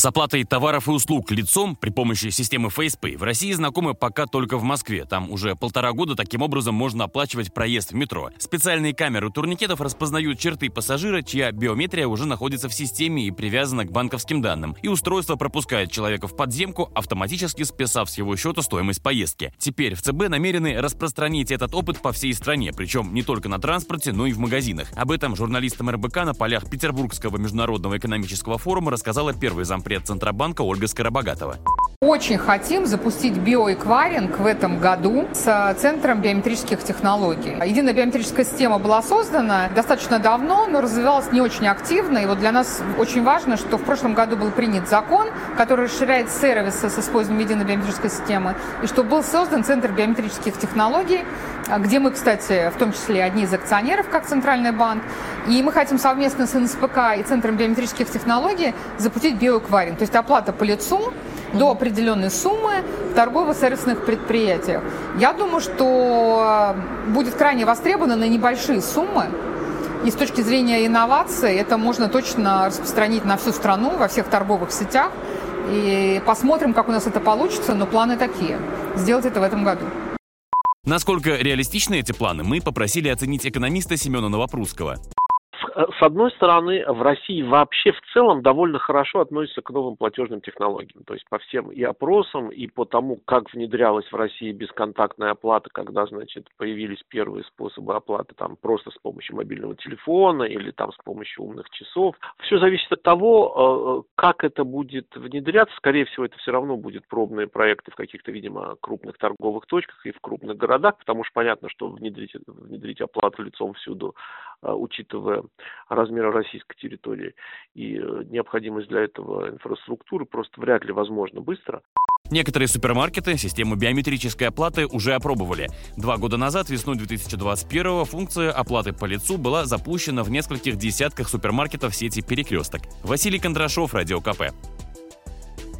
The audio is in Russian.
С оплатой товаров и услуг лицом при помощи системы FacePay в России знакомы пока только в Москве. Там уже полтора года таким образом можно оплачивать проезд в метро. Специальные камеры турникетов распознают черты пассажира, чья биометрия уже находится в системе и привязана к банковским данным. И устройство пропускает человека в подземку, автоматически списав с его счета стоимость поездки. Теперь в ЦБ намерены распространить этот опыт по всей стране, причем не только на транспорте, но и в магазинах. Об этом журналистам РБК на полях Петербургского международного экономического форума рассказала первый зампред зампред Центробанка Ольга Скоробогатова. Очень хотим запустить биоэквайринг в этом году с Центром биометрических технологий. Единая биометрическая система была создана достаточно давно, но развивалась не очень активно. И вот для нас очень важно, что в прошлом году был принят закон, который расширяет сервисы с использованием единой биометрической системы, и что был создан Центр биометрических технологий, где мы, кстати, в том числе одни из акционеров, как Центральный банк. И мы хотим совместно с НСПК и Центром биометрических технологий запустить биоэквайринг, то есть оплата по лицу до определенной суммы в торгово-сервисных предприятиях. Я думаю, что будет крайне востребовано на небольшие суммы. И с точки зрения инноваций это можно точно распространить на всю страну, во всех торговых сетях. И посмотрим, как у нас это получится, но планы такие. Сделать это в этом году. Насколько реалистичны эти планы, мы попросили оценить экономиста Семена Новопрусского. Э, с одной стороны, в России вообще в целом довольно хорошо относятся к новым платежным технологиям. То есть по всем и опросам, и по тому, как внедрялась в России бесконтактная оплата, когда, значит, появились первые способы оплаты там просто с помощью мобильного телефона или там с помощью умных часов. Все зависит от того, э, как это будет внедряться. Скорее всего, это все равно будут пробные проекты в каких-то, видимо, крупных торговых точках и в крупных городах, потому что понятно, что внедрить, внедрить оплату лицом всюду, э, учитывая размера российской территории и э, необходимость для этого инфраструктуры просто вряд ли возможно быстро. Некоторые супермаркеты систему биометрической оплаты уже опробовали. Два года назад, весной 2021 функция оплаты по лицу была запущена в нескольких десятках супермаркетов сети «Перекресток». Василий Кондрашов, Радио КП.